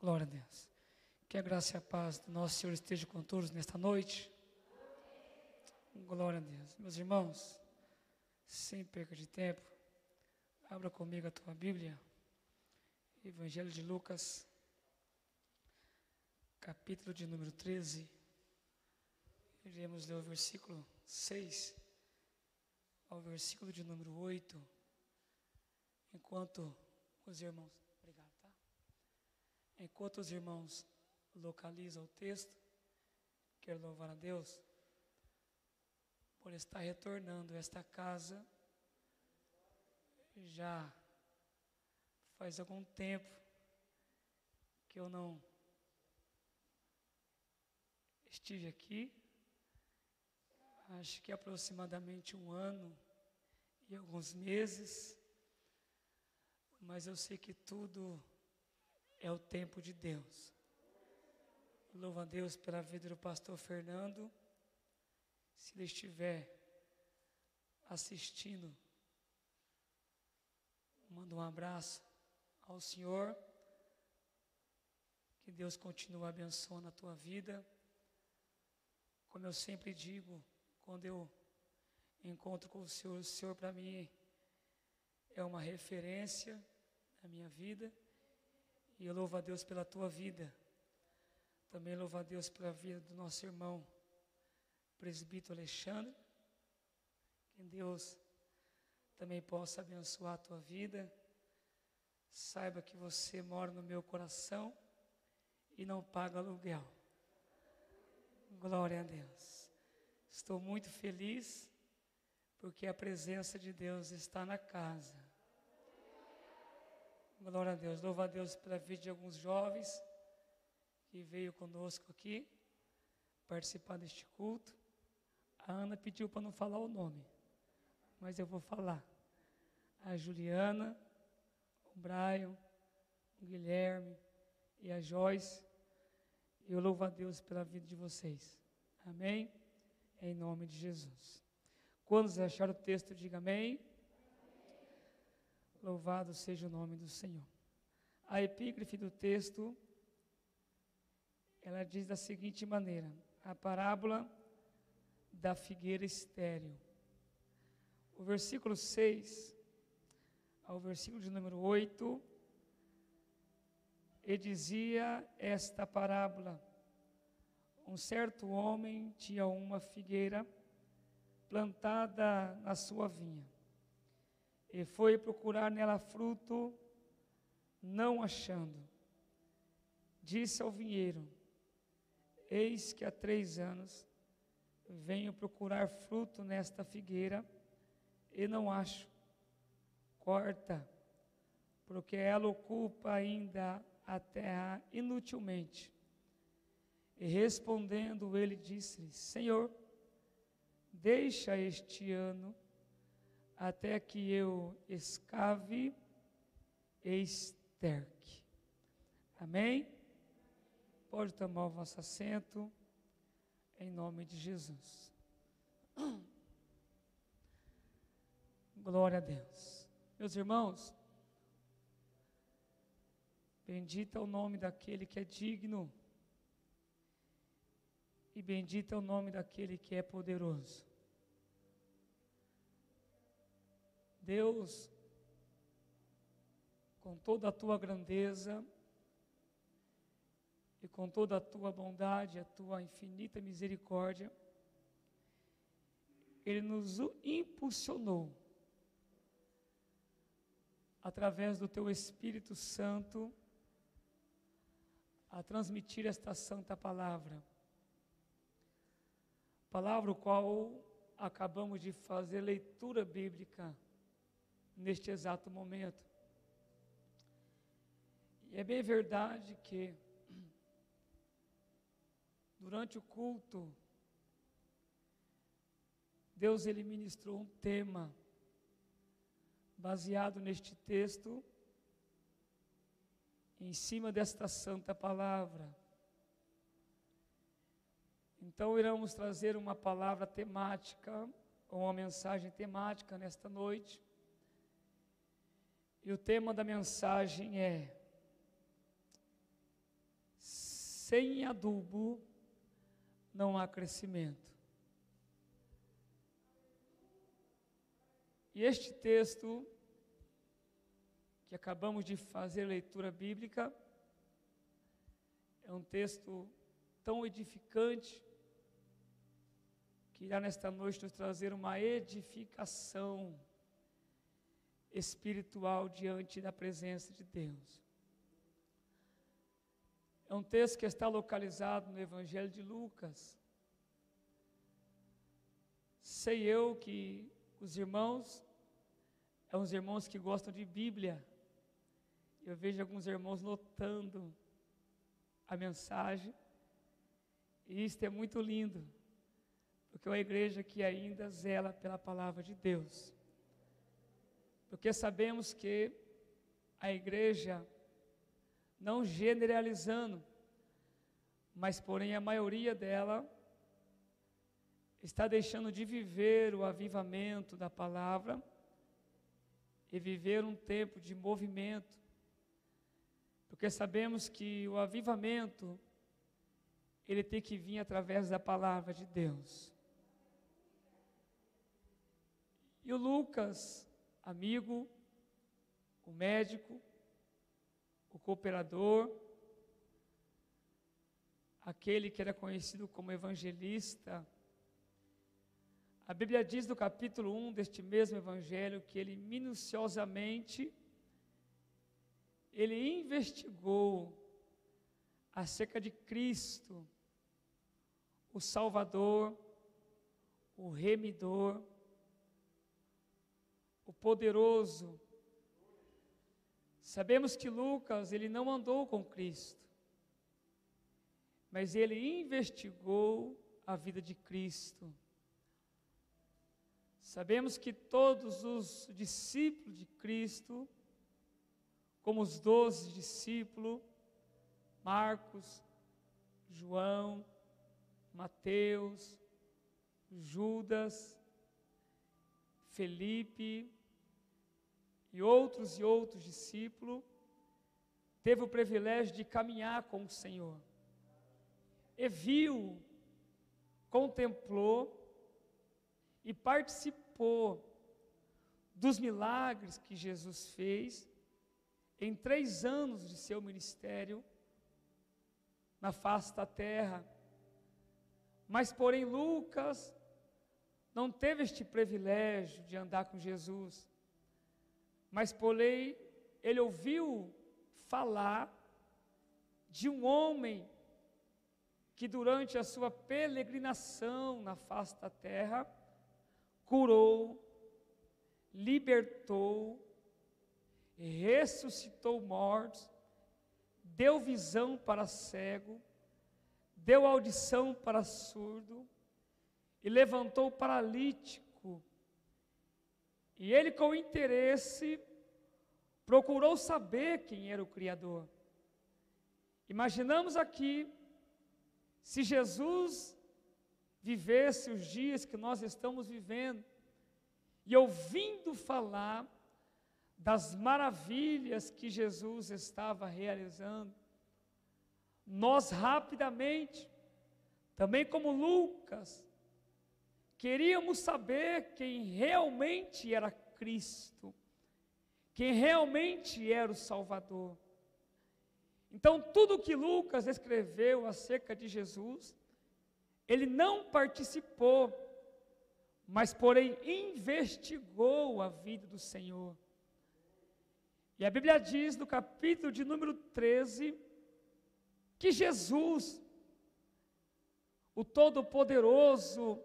Glória a Deus. Que a graça e a paz do nosso Senhor esteja com todos nesta noite. Glória a Deus. Meus irmãos, sem perca de tempo, abra comigo a tua Bíblia. Evangelho de Lucas, capítulo de número 13. Iremos ler o versículo 6 ao versículo de número 8. Enquanto os irmãos. Enquanto os irmãos localizam o texto, quero louvar a Deus por estar retornando esta casa. Já faz algum tempo que eu não estive aqui, acho que aproximadamente um ano e alguns meses, mas eu sei que tudo é o tempo de Deus. Louvo a Deus pela vida do pastor Fernando. Se ele estiver assistindo, mando um abraço ao Senhor. Que Deus continue abençoando a tua vida. Como eu sempre digo, quando eu encontro com o Senhor, o Senhor para mim é uma referência na minha vida. E eu louvo a Deus pela tua vida. Também louvo a Deus pela vida do nosso irmão, presbítero Alexandre. Que Deus também possa abençoar a tua vida. Saiba que você mora no meu coração e não paga aluguel. Glória a Deus. Estou muito feliz porque a presença de Deus está na casa. Glória a Deus. Louva a Deus pela vida de alguns jovens que veio conosco aqui participar deste culto. A Ana pediu para não falar o nome, mas eu vou falar. A Juliana, o Brian, o Guilherme e a Joyce. Eu louvo a Deus pela vida de vocês. Amém? Em nome de Jesus. Quando você achar o texto, diga amém. Louvado seja o nome do Senhor. A epígrafe do texto, ela diz da seguinte maneira: a parábola da figueira estéril. O versículo 6 ao versículo de número 8, ele dizia esta parábola: Um certo homem tinha uma figueira plantada na sua vinha e foi procurar nela fruto, não achando. Disse ao vinheiro: Eis que há três anos venho procurar fruto nesta figueira e não acho. Corta, porque ela ocupa ainda a terra inutilmente. E respondendo, ele disse-lhe: Senhor, deixa este ano até que eu escave e esterque. Amém? Pode tomar o vosso assento, em nome de Jesus. Glória a Deus. Meus irmãos, bendito é o nome daquele que é digno, e bendito é o nome daquele que é poderoso. Deus, com toda a tua grandeza e com toda a tua bondade, a tua infinita misericórdia, Ele nos impulsionou através do teu Espírito Santo a transmitir esta santa palavra. Palavra qual acabamos de fazer leitura bíblica neste exato momento. E é bem verdade que durante o culto Deus ele ministrou um tema baseado neste texto em cima desta santa palavra. Então iremos trazer uma palavra temática, ou uma mensagem temática nesta noite. E o tema da mensagem é sem adubo não há crescimento. E este texto, que acabamos de fazer leitura bíblica, é um texto tão edificante, que irá nesta noite nos trazer uma edificação espiritual diante da presença de Deus. É um texto que está localizado no Evangelho de Lucas. Sei eu que os irmãos, é uns irmãos que gostam de Bíblia. Eu vejo alguns irmãos notando a mensagem. E isto é muito lindo, porque é uma igreja que ainda zela pela palavra de Deus. Porque sabemos que a igreja não generalizando, mas porém a maioria dela está deixando de viver o avivamento da palavra e viver um tempo de movimento, porque sabemos que o avivamento ele tem que vir através da palavra de Deus. E o Lucas, amigo, o médico, o cooperador, aquele que era conhecido como evangelista. A Bíblia diz no capítulo 1 deste mesmo evangelho que ele minuciosamente ele investigou acerca de Cristo, o Salvador, o remidor, o poderoso, Sabemos que Lucas, ele não andou com Cristo, mas ele investigou a vida de Cristo. Sabemos que todos os discípulos de Cristo, como os doze discípulos, Marcos, João, Mateus, Judas, Felipe, e outros e outros discípulos, teve o privilégio de caminhar com o Senhor. E viu, contemplou e participou dos milagres que Jesus fez em três anos de seu ministério na face da terra. Mas, porém, Lucas não teve este privilégio de andar com Jesus. Mas Polei, ele ouviu falar de um homem que durante a sua peregrinação na face da terra curou, libertou, ressuscitou mortos, deu visão para cego, deu audição para surdo e levantou paralítico e ele, com interesse, procurou saber quem era o Criador. Imaginamos aqui, se Jesus vivesse os dias que nós estamos vivendo, e ouvindo falar das maravilhas que Jesus estava realizando, nós rapidamente, também como Lucas, Queríamos saber quem realmente era Cristo, quem realmente era o Salvador. Então, tudo que Lucas escreveu acerca de Jesus, ele não participou, mas, porém, investigou a vida do Senhor. E a Bíblia diz no capítulo de número 13, que Jesus, o Todo-Poderoso,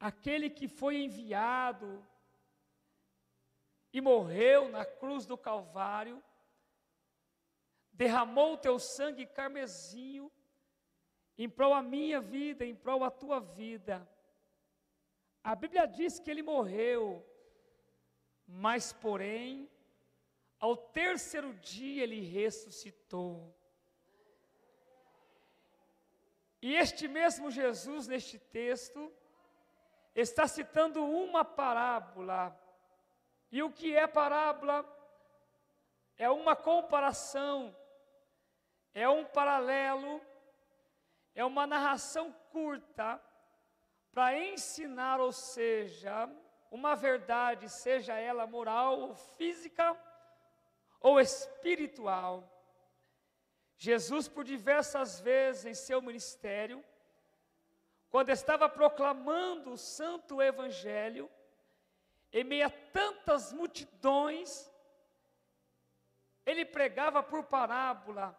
aquele que foi enviado e morreu na cruz do Calvário, derramou o teu sangue carmesinho em prol a minha vida, em prol a tua vida. A Bíblia diz que ele morreu, mas porém, ao terceiro dia ele ressuscitou. E este mesmo Jesus, neste texto, está citando uma parábola. E o que é parábola? É uma comparação é um paralelo, é uma narração curta para ensinar, ou seja, uma verdade, seja ela moral ou física ou espiritual. Jesus, por diversas vezes em seu ministério, quando estava proclamando o santo evangelho, em meio a tantas multidões, ele pregava por parábola,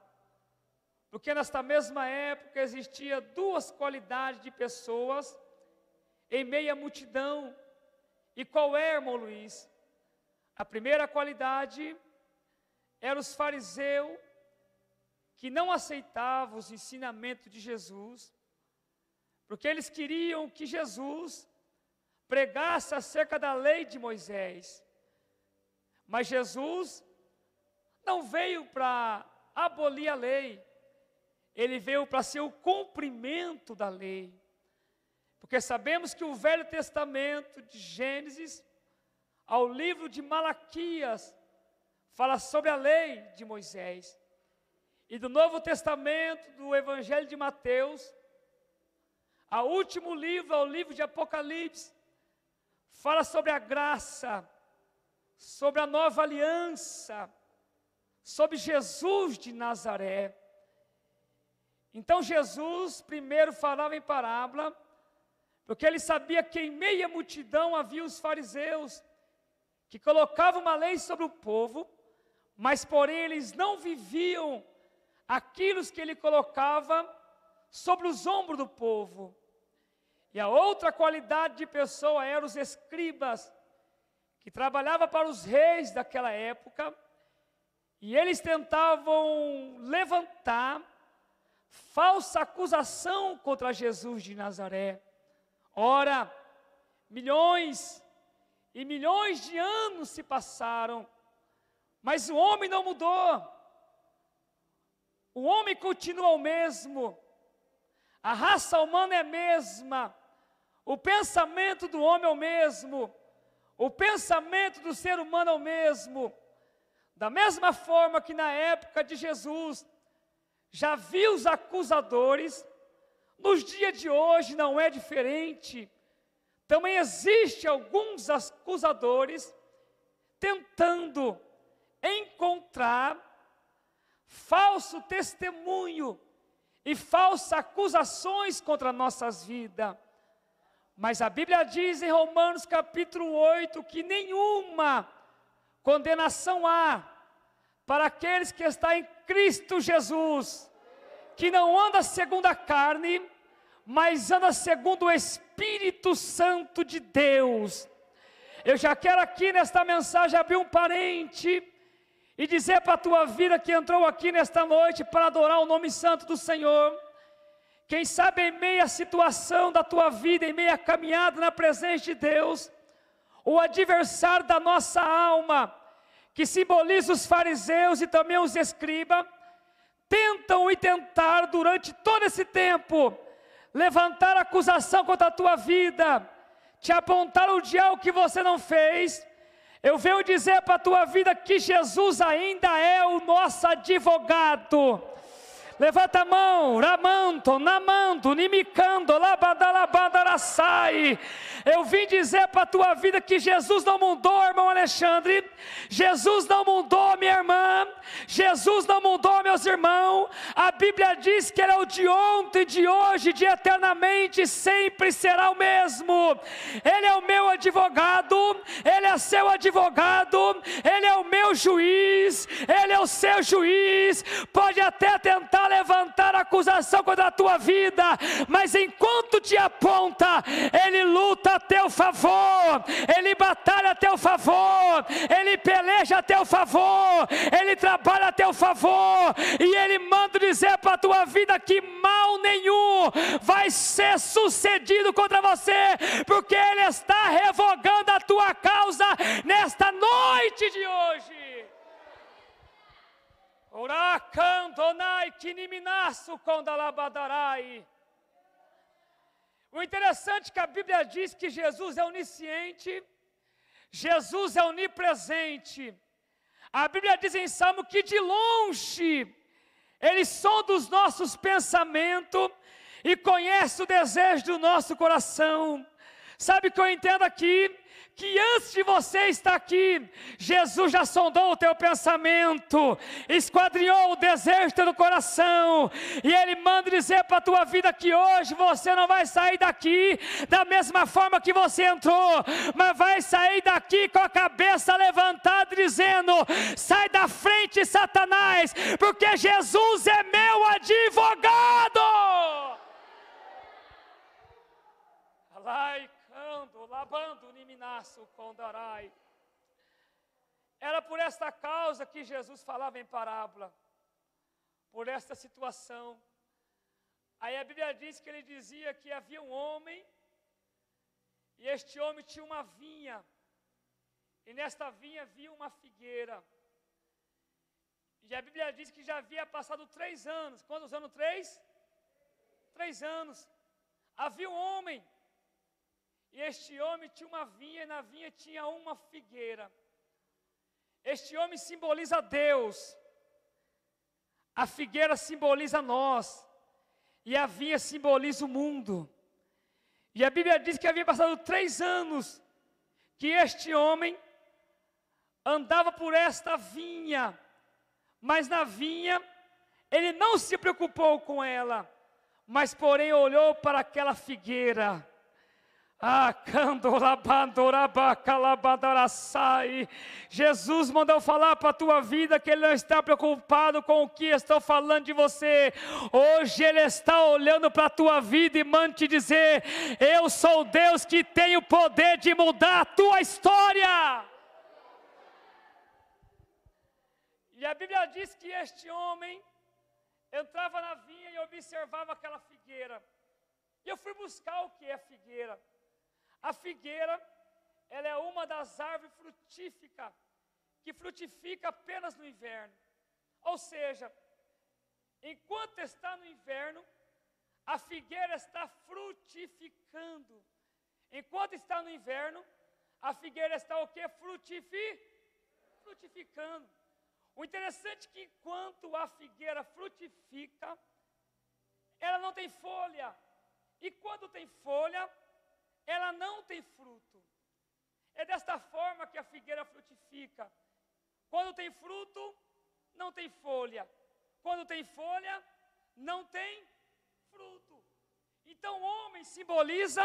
porque nesta mesma época existia duas qualidades de pessoas em meio à multidão. E qual é, irmão Luiz? A primeira qualidade era os fariseus que não aceitavam os ensinamentos de Jesus, porque eles queriam que Jesus pregasse acerca da lei de Moisés. Mas Jesus não veio para abolir a lei, ele veio para ser o cumprimento da lei. Porque sabemos que o Velho Testamento, de Gênesis ao livro de Malaquias, fala sobre a lei de Moisés. E do Novo Testamento, do Evangelho de Mateus, ao último livro, ao livro de Apocalipse, fala sobre a graça, sobre a nova aliança, sobre Jesus de Nazaré. Então Jesus primeiro falava em parábola, porque ele sabia que em meia multidão havia os fariseus, que colocavam uma lei sobre o povo, mas porém eles não viviam aquilo que ele colocava sobre os ombros do povo. E a outra qualidade de pessoa eram os escribas, que trabalhavam para os reis daquela época, e eles tentavam levantar falsa acusação contra Jesus de Nazaré. Ora, milhões e milhões de anos se passaram, mas o homem não mudou. O homem continua o mesmo. A raça humana é a mesma. O pensamento do homem é o mesmo. O pensamento do ser humano é o mesmo. Da mesma forma que na época de Jesus já viu os acusadores, nos dias de hoje não é diferente. Também existe alguns acusadores tentando encontrar falso testemunho e falsas acusações contra nossas vidas. Mas a Bíblia diz em Romanos capítulo 8 que nenhuma condenação há para aqueles que estão em Cristo Jesus, que não anda segundo a carne, mas anda segundo o Espírito Santo de Deus. Eu já quero aqui nesta mensagem abrir um parente e dizer para a tua vida que entrou aqui nesta noite para adorar o nome santo do Senhor. Quem sabe em meia situação da tua vida, em meia caminhada na presença de Deus, o adversário da nossa alma, que simboliza os fariseus e também os escribas, tentam e tentaram durante todo esse tempo levantar acusação contra a tua vida, te apontar o dia que você não fez. Eu venho dizer para a tua vida que Jesus ainda é o nosso advogado. Levanta a mão, ramanto, namando, nimicando, labadalabadaraçai. Eu vim dizer para a tua vida que Jesus não mudou, irmão Alexandre. Jesus não mudou, minha irmã. Jesus não mudou, meus irmãos. A Bíblia diz que Ele é o de ontem, de hoje, de eternamente, sempre será o mesmo. Ele é o meu advogado, Ele é seu advogado, Ele é o meu juiz, Ele é o seu juiz. Pode até tentar levantar acusação contra a tua vida, mas enquanto te aponta, Ele luta a teu favor, Ele batalha a teu favor, Ele peleja a teu favor, Ele trabalha a teu favor, e Ele manda dizer para a tua vida que mal nenhum vai ser sucedido contra você, porque Ele está revogando a tua causa nesta noite de hoje. O interessante é que a Bíblia diz que Jesus é onisciente, Jesus é onipresente. A Bíblia diz em Salmo que de longe Ele sonda os nossos pensamentos e conhece o desejo do nosso coração. Sabe o que eu entendo aqui? Que antes de você estar aqui, Jesus já sondou o teu pensamento, esquadrinhou o desejo do coração, e Ele manda dizer para a tua vida que hoje você não vai sair daqui da mesma forma que você entrou, mas vai sair daqui com a cabeça levantada, dizendo: sai da frente, Satanás, porque Jesus é meu advogado. Alai Ando, labando, niminaço, condarai. Era por esta causa que Jesus falava em parábola, por esta situação. Aí a Bíblia diz que ele dizia que havia um homem, e este homem tinha uma vinha, e nesta vinha havia uma figueira. E a Bíblia diz que já havia passado três anos. Quantos anos? Três? Três anos. Havia um homem e este homem tinha uma vinha, e na vinha tinha uma figueira. Este homem simboliza Deus, a figueira simboliza nós, e a vinha simboliza o mundo. E a Bíblia diz que havia passado três anos que este homem andava por esta vinha, mas na vinha ele não se preocupou com ela, mas porém olhou para aquela figueira Jesus mandou falar para a tua vida que Ele não está preocupado com o que estou falando de você. Hoje Ele está olhando para a tua vida e manda te dizer: Eu sou Deus que tem o poder de mudar a tua história. E a Bíblia diz que este homem entrava na vinha e observava aquela figueira. E eu fui buscar o que é figueira. A figueira, ela é uma das árvores frutíficas que frutifica apenas no inverno. Ou seja, enquanto está no inverno, a figueira está frutificando. Enquanto está no inverno, a figueira está o que? Frutifi, frutificando. O interessante é que enquanto a figueira frutifica, ela não tem folha. E quando tem folha, ela não tem fruto. É desta forma que a figueira frutifica. Quando tem fruto, não tem folha. Quando tem folha, não tem fruto. Então, o homem simboliza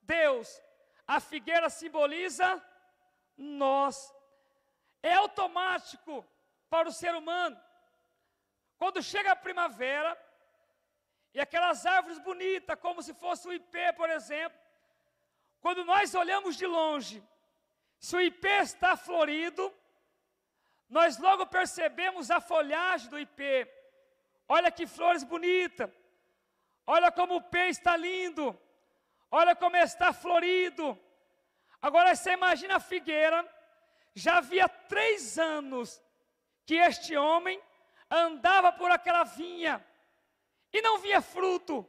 Deus, a figueira simboliza nós. É automático para o ser humano. Quando chega a primavera, e aquelas árvores bonitas, como se fosse o ipê, por exemplo, quando nós olhamos de longe, se o ipê está florido, nós logo percebemos a folhagem do ipê. Olha que flores bonitas. Olha como o pé está lindo. Olha como está florido. Agora você imagina a figueira. Já havia três anos que este homem andava por aquela vinha e não via fruto,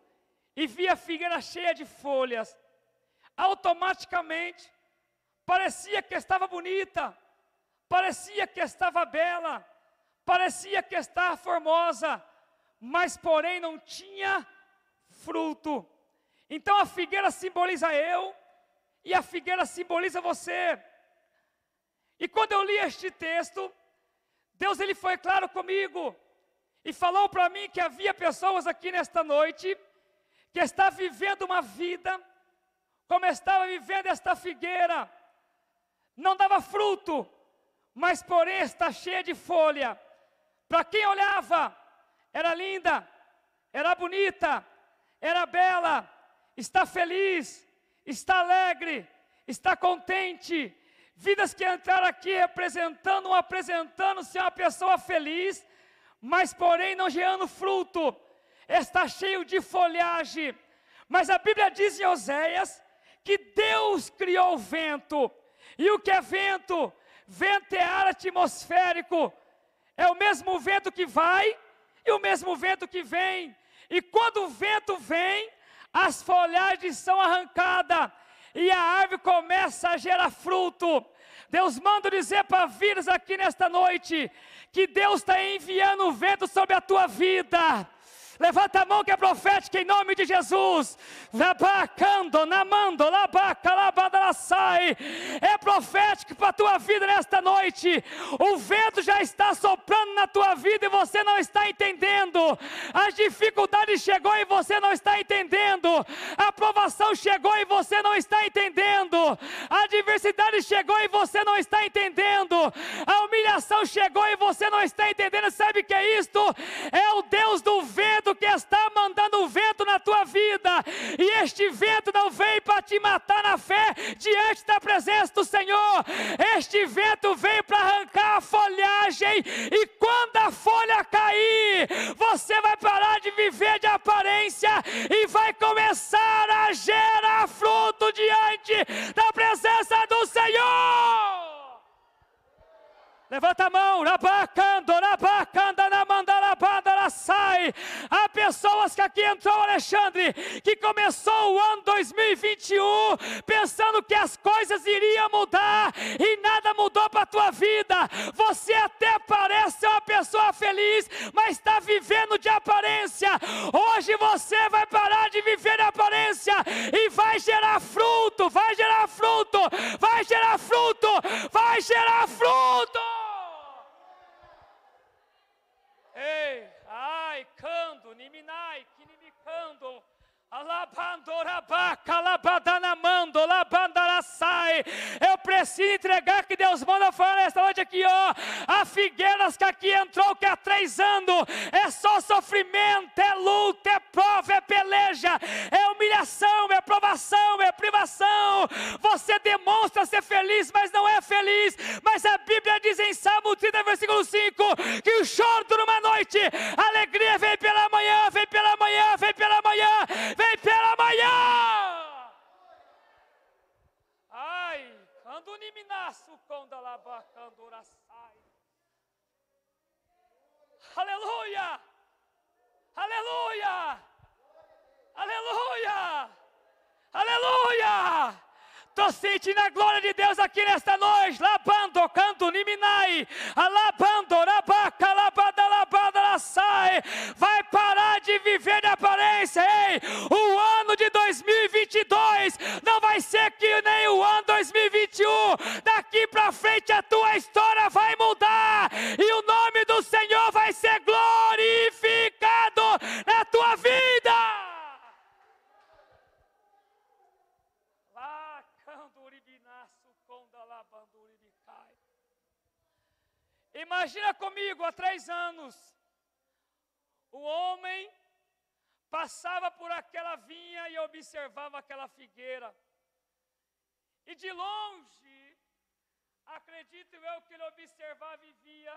e via a figueira cheia de folhas automaticamente parecia que estava bonita, parecia que estava bela, parecia que estava formosa, mas porém não tinha fruto. Então a figueira simboliza eu e a figueira simboliza você. E quando eu li este texto, Deus ele foi claro comigo e falou para mim que havia pessoas aqui nesta noite que está vivendo uma vida como estava vivendo esta figueira, não dava fruto, mas porém está cheia de folha. Para quem olhava, era linda, era bonita, era bela, está feliz, está alegre, está contente. Vidas que entraram aqui representando, apresentando-se uma pessoa feliz, mas porém não gerando fruto, está cheio de folhagem. Mas a Bíblia diz em Oséias que Deus criou o vento. E o que é vento? Vento é ar atmosférico. É o mesmo vento que vai e o mesmo vento que vem. E quando o vento vem, as folhagens são arrancadas e a árvore começa a gerar fruto. Deus manda dizer para vidas aqui nesta noite que Deus está enviando o vento sobre a tua vida. Levanta a mão que é profética em nome de Jesus. Labacando, namando, labaca, labada, sai. É profético para a tua vida nesta noite. O vento já está soprando na tua vida e você não está entendendo. As dificuldades chegou e você não está entendendo. A aprovação chegou e você não está entendendo. A adversidade chegou e você não está entendendo. A humilhação chegou e você não está entendendo. Sabe o que é isto? É o Deus do vento está mandando vento na tua vida, e este vento não veio para te matar na fé diante da presença do Senhor, este vento veio para arrancar a folhagem, e quando a folha cair, você vai parar de viver de aparência e vai começar a gerar fruto diante da presença do Senhor. Levanta a mão, rabacando, rabacanda, na mandalabanda, sai. Há pessoas que aqui entrou, Alexandre, que começou o ano 2021 pensando que as coisas iriam mudar e nada mudou para a tua vida. Você até parece uma pessoa feliz, mas está vivendo de aparência. Hoje você vai parar de viver de aparência e vai gerar fruto, vai gerar fruto, vai gerar fruto, vai gerar fruto. Ei, ai, cando, niminai, kinimicando. Eu preciso entregar que Deus manda falar nesta noite aqui, ó. A figueiras que aqui entrou, que há três anos, é só sofrimento, é luta, é prova, é peleja, é humilhação, é provação, é privação. Você demonstra ser feliz, mas não é feliz. Mas a Bíblia diz em Salmo 30, versículo 5, que o choro dura uma noite, a alegria vem pela manhã, vem pela manhã, vem pela manhã, vem pela manhã. Ai, quando niminaço quando alabacandura sai. Aleluia! Aleluia! Aleluia! Aleluia! Estou sentindo a glória de Deus aqui nesta noite. Labando, canto, niminai. Alabando, rabaca, labada, labada, sai. Vai parar de viver de aparência. Ei, o ano de 2022 não vai ser que nem o ano 2021. Daqui para frente a tua história vai mudar. E o nome do Senhor vai ser glorificado na tua vida. Imagina comigo, há três anos, o homem passava por aquela vinha e observava aquela figueira. E de longe, acredito eu que ele observava e via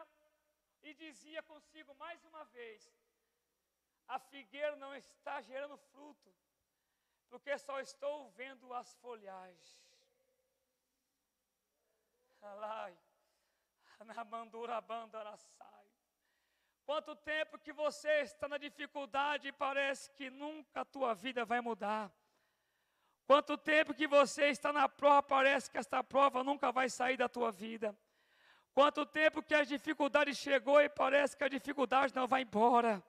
e dizia consigo mais uma vez: a figueira não está gerando fruto, porque só estou vendo as folhagens. Alai na bandura bandara sai. Quanto tempo que você está na dificuldade e parece que nunca a tua vida vai mudar. Quanto tempo que você está na prova, parece que esta prova nunca vai sair da tua vida. Quanto tempo que a dificuldade chegou e parece que a dificuldade não vai embora.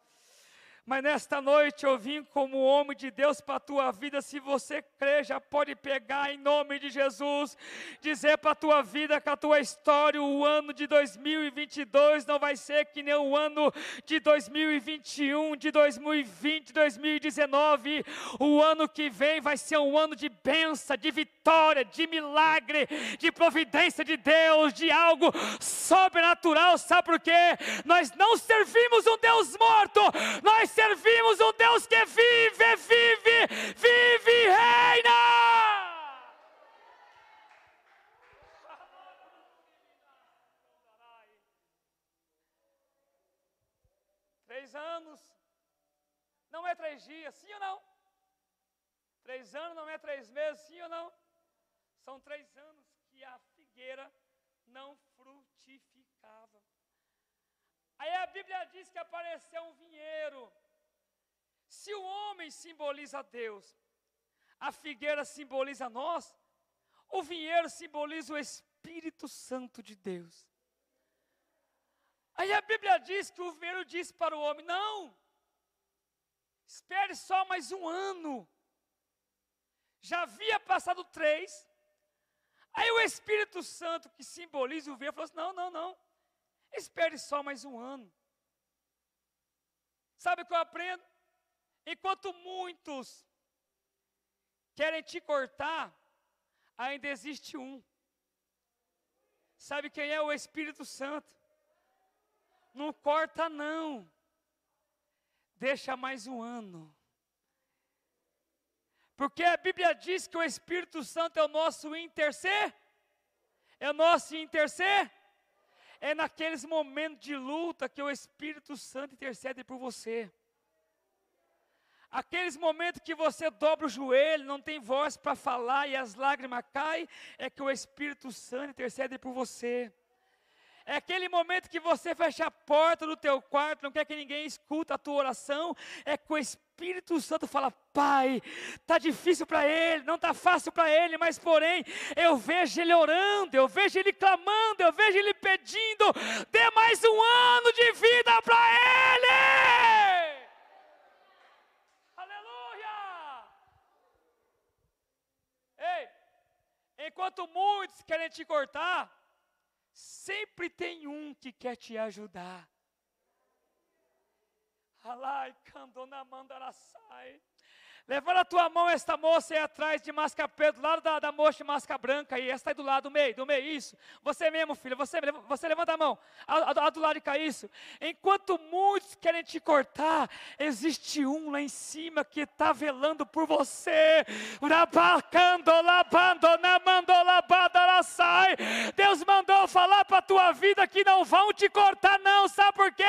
Mas nesta noite eu vim como homem de Deus para a tua vida. Se você crê, já pode pegar em nome de Jesus, dizer para a tua vida que a tua história, o ano de 2022 não vai ser que nem o ano de 2021, de 2020, 2019. O ano que vem vai ser um ano de bênção, de vitória, de milagre, de providência de Deus, de algo sobrenatural. Sabe por quê? Nós não servimos um Deus morto, nós servimos um Deus que vive, vive, vive e reina. Três anos, não é três dias, sim ou não? Três anos não é três meses, sim ou não? São três anos que a figueira não frutificava. Aí a Bíblia diz que apareceu um vinheiro se o homem simboliza Deus, a figueira simboliza nós, o vinheiro simboliza o Espírito Santo de Deus. Aí a Bíblia diz que o vinheiro disse para o homem: Não, espere só mais um ano. Já havia passado três. Aí o Espírito Santo, que simboliza o vinheiro, falou assim: Não, não, não, espere só mais um ano. Sabe o que eu aprendo? Enquanto muitos querem te cortar, ainda existe um. Sabe quem é o Espírito Santo? Não corta, não. Deixa mais um ano. Porque a Bíblia diz que o Espírito Santo é o nosso interceder. É o nosso interceder. É naqueles momentos de luta que o Espírito Santo intercede por você. Aqueles momentos que você dobra o joelho, não tem voz para falar e as lágrimas caem, é que o Espírito Santo intercede por você. É aquele momento que você fecha a porta do teu quarto, não quer que ninguém escuta a tua oração, é que o Espírito Santo fala: Pai, tá difícil para ele, não tá fácil para ele, mas porém eu vejo ele orando, eu vejo ele clamando, eu vejo ele pedindo, dê mais um ano de vida para ele. Enquanto muitos querem te cortar, sempre tem um que quer te ajudar. Alai, candona sai. Levanta a tua mão, esta moça aí atrás de masca preta, do lado da, da moça de masca branca, e esta aí do lado, do meio, do meio, isso. Você mesmo, filho, você, você levanta a mão, a, a, a do lado de cá, isso. Enquanto muitos querem te cortar, existe um lá em cima que está velando por você. Deus mandou falar a tua vida que não vão te cortar, não, sabe por quê?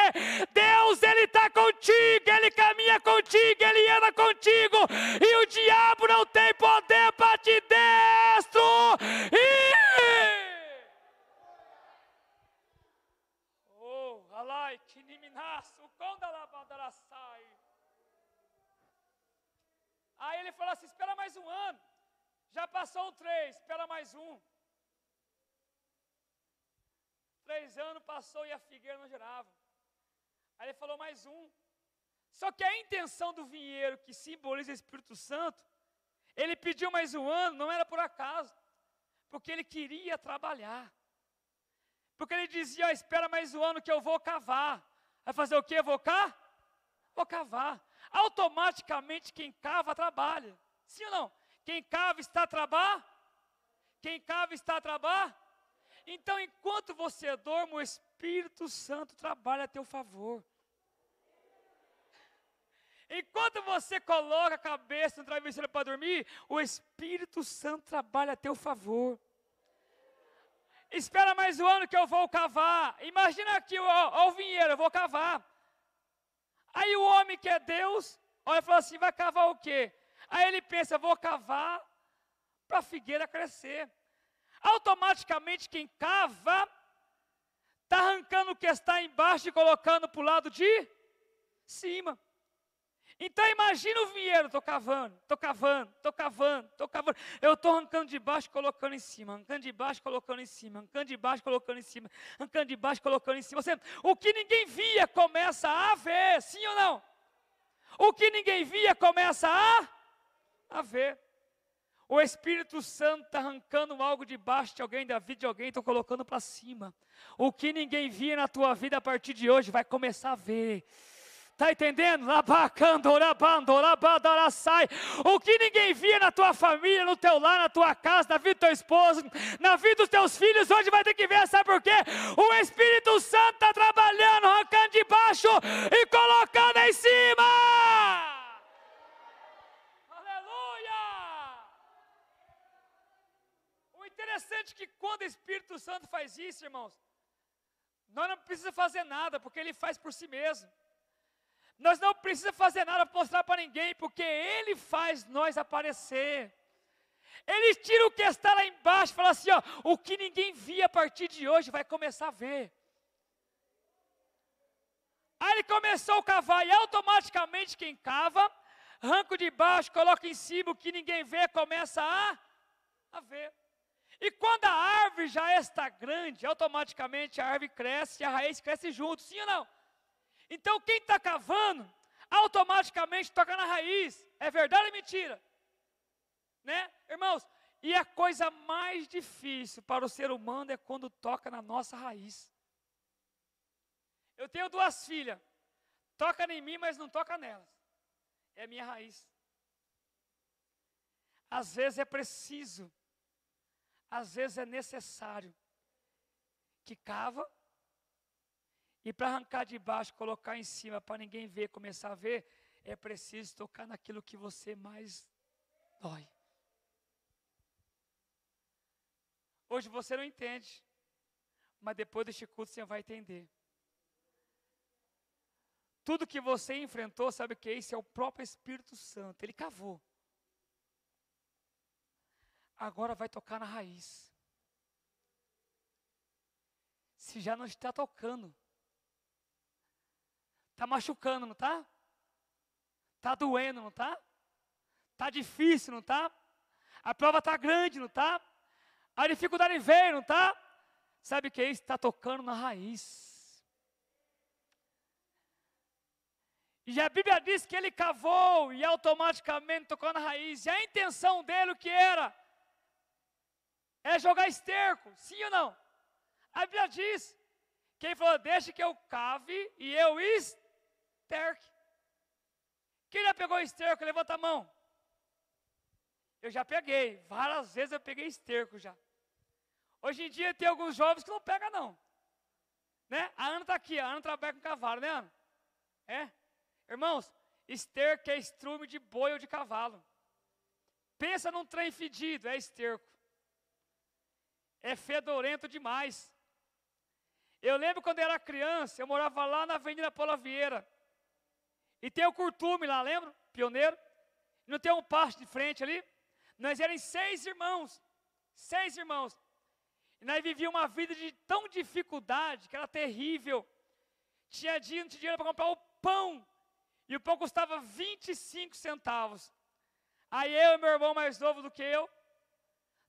Deus, Ele está contigo, Ele caminha contigo, Ele anda contigo e o diabo não tem poder para te destro. Oh, alai, que. Aí ele falou assim: espera mais um ano. Já passou três, espera mais um. Três anos passou e a figueira não gerava. Aí ele falou mais um. Só que a intenção do vinheiro, que simboliza o Espírito Santo, ele pediu mais um ano, não era por acaso, porque ele queria trabalhar. Porque ele dizia: oh, espera mais um ano que eu vou cavar. Vai fazer o quê? Vou cá? Vou cavar. Automaticamente quem cava trabalha. Sim ou não? Quem cava está a trabalhar? Quem cava está a trabalhar? Então, enquanto você dorme, o Espírito Santo trabalha a teu favor. Enquanto você coloca a cabeça no travesseiro para dormir, o Espírito Santo trabalha a teu favor. Espera mais um ano que eu vou cavar. Imagina aqui, ó, ó o vinheiro, eu vou cavar. Aí o homem que é Deus, olha e fala assim: vai cavar o quê? Aí ele pensa: vou cavar para a figueira crescer. Automaticamente quem cava está arrancando o que está embaixo e colocando para o lado de cima. Então imagina o vinheiro, estou cavando, estou cavando, estou cavando, estou cavando. Eu estou arrancando de baixo, colocando em cima, arrancando de baixo, colocando em cima, arrancando de baixo, colocando em cima, arrancando de baixo, colocando em cima. Você, o que ninguém via começa a ver, sim ou não? O que ninguém via começa a, a ver. O Espírito Santo está arrancando algo de baixo de alguém, da vida de alguém, estou colocando para cima. O que ninguém via na tua vida a partir de hoje vai começar a ver. Está entendendo? O que ninguém via na tua família, no teu lar, na tua casa, na vida do teu esposo, na vida dos teus filhos, hoje vai ter que ver, sabe por quê? O Espírito Santo está trabalhando, arrancando de baixo e colocando em cima. Aleluia! O interessante que quando o Espírito Santo faz isso, irmãos, nós não precisamos fazer nada, porque ele faz por si mesmo. Nós não precisamos fazer nada para mostrar para ninguém, porque Ele faz nós aparecer. Ele tira o que está lá embaixo fala assim: ó, o que ninguém via a partir de hoje vai começar a ver. Aí ele começou a cavar e automaticamente quem cava, arranca de baixo, coloca em cima, o que ninguém vê, começa a, a ver. E quando a árvore já está grande, automaticamente a árvore cresce e a raiz cresce junto, sim ou não? Então quem está cavando, automaticamente toca na raiz. É verdade ou mentira? Né? Irmãos, e a coisa mais difícil para o ser humano é quando toca na nossa raiz. Eu tenho duas filhas. Toca em mim, mas não toca nelas. É a minha raiz. Às vezes é preciso, às vezes é necessário que cava e para arrancar de baixo, colocar em cima para ninguém ver, começar a ver, é preciso tocar naquilo que você mais dói. Hoje você não entende, mas depois deste culto você vai entender. Tudo que você enfrentou, sabe o que é isso? É o próprio Espírito Santo. Ele cavou. Agora vai tocar na raiz. Se já não está tocando, está machucando, não está? Está doendo, não está? Está difícil, não está? A prova está grande, não está? A dificuldade veio, não está? Sabe o que é isso? Está tocando na raiz. E a Bíblia diz que ele cavou e automaticamente tocou na raiz. E a intenção dele o que era? É jogar esterco, sim ou não? A Bíblia diz que ele falou: deixa que eu cave e eu esterque. Quem já pegou esterco? Levanta a mão. Eu já peguei, várias vezes eu peguei esterco já. Hoje em dia tem alguns jovens que não pegam não. Né? A Ana está aqui, a Ana trabalha com cavalo, né Ana? É? Irmãos, esterco é estrume de boi ou de cavalo. Pensa num trem fedido, é esterco. É fedorento demais. Eu lembro quando eu era criança, eu morava lá na Avenida Paula Vieira. E tem o curtume lá, lembra? Pioneiro. Não tem um pasto de frente ali? Nós éramos seis irmãos. Seis irmãos. E nós vivíamos uma vida de tão dificuldade, que era terrível. Tinha dia, não tinha dinheiro para comprar o pão e o pão custava 25 centavos. Aí eu e meu irmão mais novo do que eu,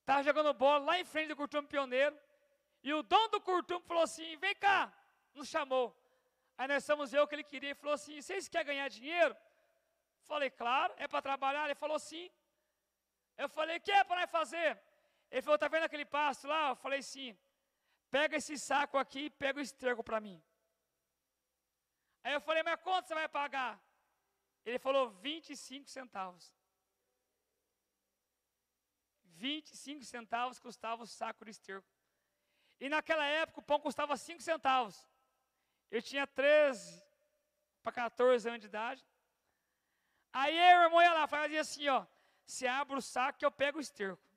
estava jogando bola lá em frente do Curtume Pioneiro. E o dono do Curtume falou assim: vem cá, nos chamou. Aí nós fomos ver o que ele queria. Ele falou assim: vocês querem ganhar dinheiro? Falei, claro, é para trabalhar. Ele falou sim. Eu falei, o que é para nós fazer? Ele falou, está vendo aquele pasto lá? Eu falei, sim. Pega esse saco aqui e pega o esterco para mim. Aí eu falei, mas quanto você vai pagar? Ele falou 25 centavos. 25 centavos custava o saco de esterco. E naquela época o pão custava 5 centavos. Eu tinha 13 para 14 anos de idade. Aí meu irmão ia lá, fazia assim, ó. Se abre o saco eu pego o esterco.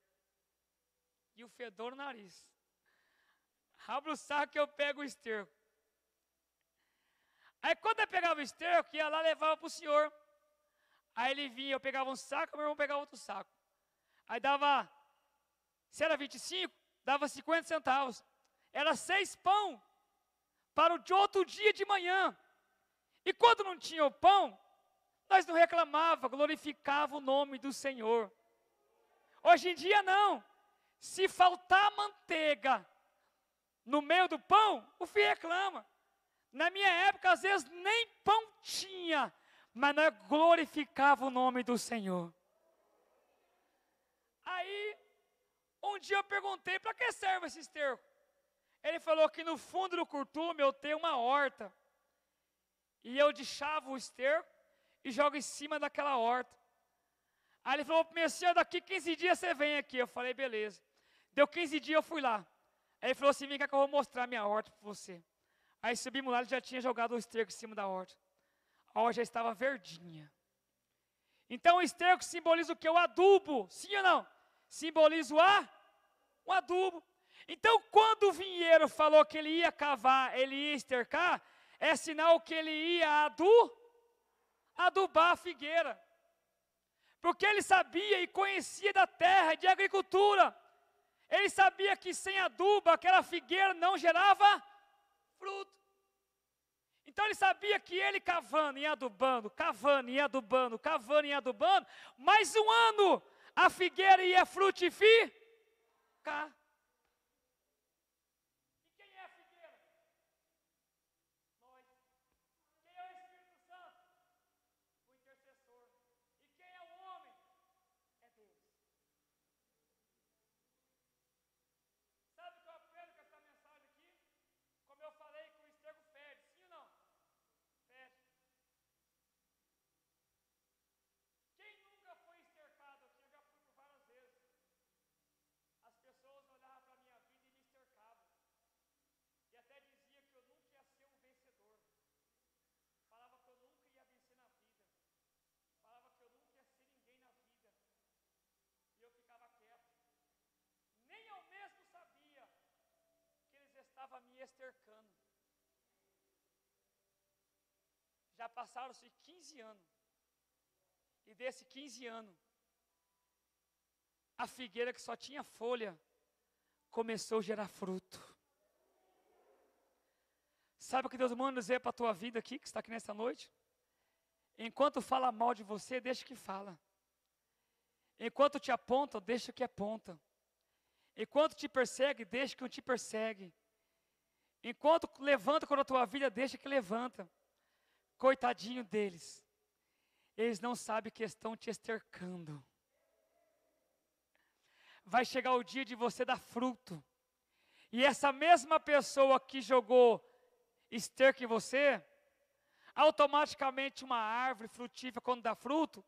E o fedor no nariz. Abre o saco eu pego o esterco. Aí quando eu pegava o esterco, ia lá levava para o senhor. Aí ele vinha, eu pegava um saco, meu irmão pegava outro saco. Aí dava, se era 25, dava 50 centavos. Era seis pão para o de outro dia de manhã. E quando não tinha o pão, nós não reclamava, glorificava o nome do Senhor. Hoje em dia não. Se faltar manteiga no meio do pão, o filho reclama. Na minha época, às vezes nem pão tinha, mas nós glorificava o nome do Senhor. Aí, um dia eu perguntei, para que serve esse esterco? Ele falou que no fundo do curtume eu tenho uma horta. E eu deixava o esterco e jogo em cima daquela horta. Aí ele falou para mim assim, daqui 15 dias você vem aqui. Eu falei, beleza. Deu 15 dias, eu fui lá. Aí ele falou assim, vem cá que eu vou mostrar minha horta para você. Aí subimos lá, ele já tinha jogado o esterco em cima da horta. A horta já estava verdinha. Então o esterco simboliza o que? O adubo, sim ou não? Simboliza o a, o adubo. Então quando o vinheiro falou que ele ia cavar, ele ia estercar, é sinal que ele ia adu, adubar a figueira. Porque ele sabia e conhecia da terra, de agricultura. Ele sabia que sem adubo aquela figueira não gerava fruto. Então ele sabia que ele cavando e adubando, cavando e adubando, cavando e adubando, mais um ano a figueira ia frutificar. Estercando. Já passaram-se 15 anos. E desse 15 anos, a figueira que só tinha folha começou a gerar fruto. Sabe o que Deus manda dizer para a tua vida aqui, que está aqui nesta noite? Enquanto fala mal de você, deixa que fala. Enquanto te aponta, deixa que aponta. Enquanto te persegue, deixa que te persegue. Enquanto levanta contra a tua vida, deixa que levanta. Coitadinho deles. Eles não sabem que estão te estercando. Vai chegar o dia de você dar fruto. E essa mesma pessoa que jogou esterco em você, automaticamente uma árvore frutífera, quando dá fruto,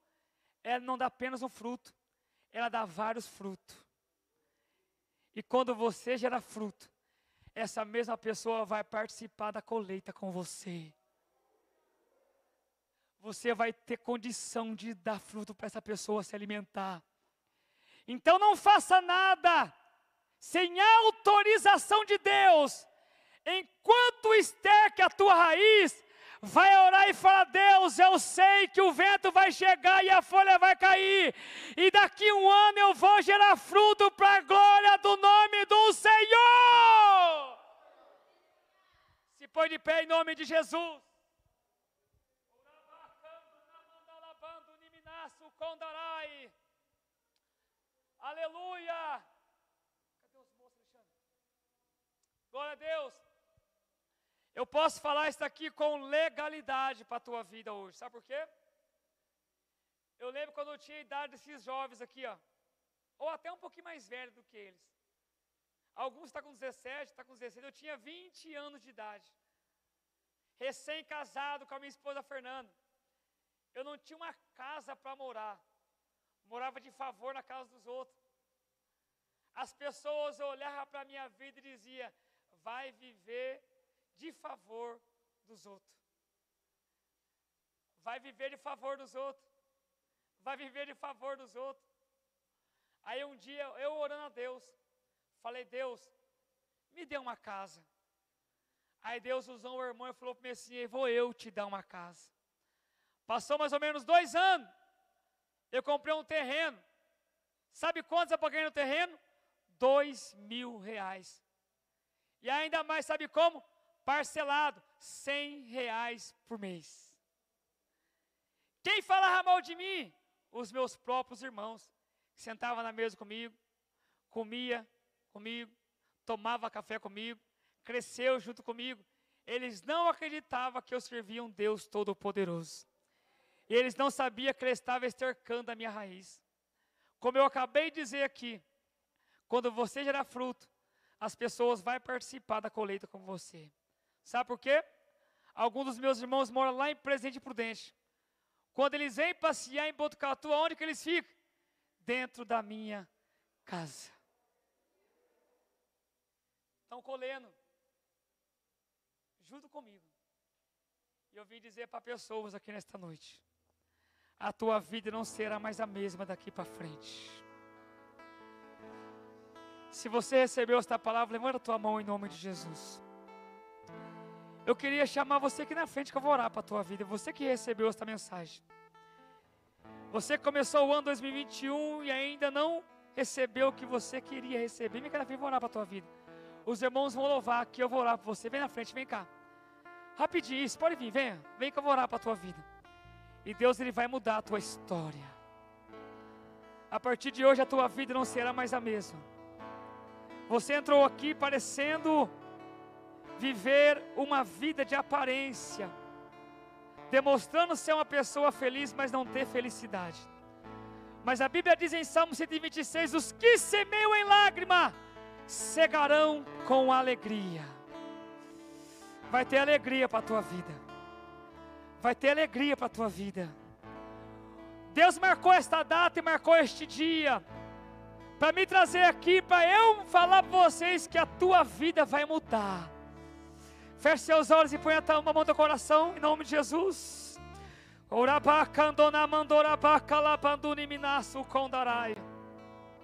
ela não dá apenas um fruto, ela dá vários frutos. E quando você gera fruto, essa mesma pessoa vai participar da colheita com você. Você vai ter condição de dar fruto para essa pessoa se alimentar. Então não faça nada sem autorização de Deus. Enquanto esterque a tua raiz, vai orar e falar: Deus, eu sei que o vento vai chegar e a folha vai cair, e daqui um ano eu vou gerar fruto para a glória do nome do Senhor. Se põe de pé em nome de Jesus. Aleluia! Cadê os moços, Alexandre? Glória a Deus. Eu posso falar isso aqui com legalidade para a tua vida hoje. Sabe por quê? Eu lembro quando eu tinha a idade desses jovens aqui, ó. Ou até um pouquinho mais velho do que eles. Alguns estão tá com 17, estão tá com 16. Eu tinha 20 anos de idade. Recém-casado com a minha esposa Fernanda. Eu não tinha uma casa para morar. Morava de favor na casa dos outros. As pessoas olhavam para a minha vida e diziam: vai viver de favor dos outros. Vai viver de favor dos outros. Vai viver de favor dos outros. Aí um dia, eu orando a Deus, falei: Deus, me dê uma casa. Aí Deus usou o irmão e falou para mim assim: Vou eu te dar uma casa. Passou mais ou menos dois anos. Eu comprei um terreno. Sabe quantos eu paguei no terreno? Dois mil reais. E ainda mais, sabe como? Parcelado, cem reais por mês. Quem falava mal de mim? Os meus próprios irmãos. Que sentavam na mesa comigo, comia comigo, tomava café comigo, cresceu junto comigo. Eles não acreditavam que eu servia um Deus Todo-Poderoso. E eles não sabiam que ele estava estercando a minha raiz. Como eu acabei de dizer aqui, quando você gerar fruto, as pessoas vão participar da colheita com você. Sabe por quê? Alguns dos meus irmãos moram lá em Presidente Prudente. Quando eles vêm passear em Botucatu, aonde que eles ficam? Dentro da minha casa. Estão colhendo. Junto comigo. E eu vim dizer para pessoas aqui nesta noite a tua vida não será mais a mesma daqui para frente. Se você recebeu esta palavra, levanta a tua mão em nome de Jesus. Eu queria chamar você aqui na frente que eu vou orar para a tua vida. Você que recebeu esta mensagem. Você começou o ano 2021 e ainda não recebeu o que você queria receber. Vem cá na frente, vou orar para a tua vida. Os irmãos vão louvar aqui, eu vou orar para você. Vem na frente, vem cá. Rapidinho, isso, pode vir, venha. Vem que eu vou orar para a tua vida. E Deus ele vai mudar a tua história. A partir de hoje a tua vida não será mais a mesma. Você entrou aqui parecendo viver uma vida de aparência, demonstrando ser uma pessoa feliz, mas não ter felicidade. Mas a Bíblia diz em Salmo 126: os que semeiam em lágrima cegarão com alegria. Vai ter alegria para a tua vida vai ter alegria para a tua vida. Deus marcou esta data e marcou este dia para me trazer aqui, para eu falar para vocês que a tua vida vai mudar. Feche seus olhos e põe a mão no coração, em nome de Jesus. Orabacandona mandorabacalabanduni minasu kondarai.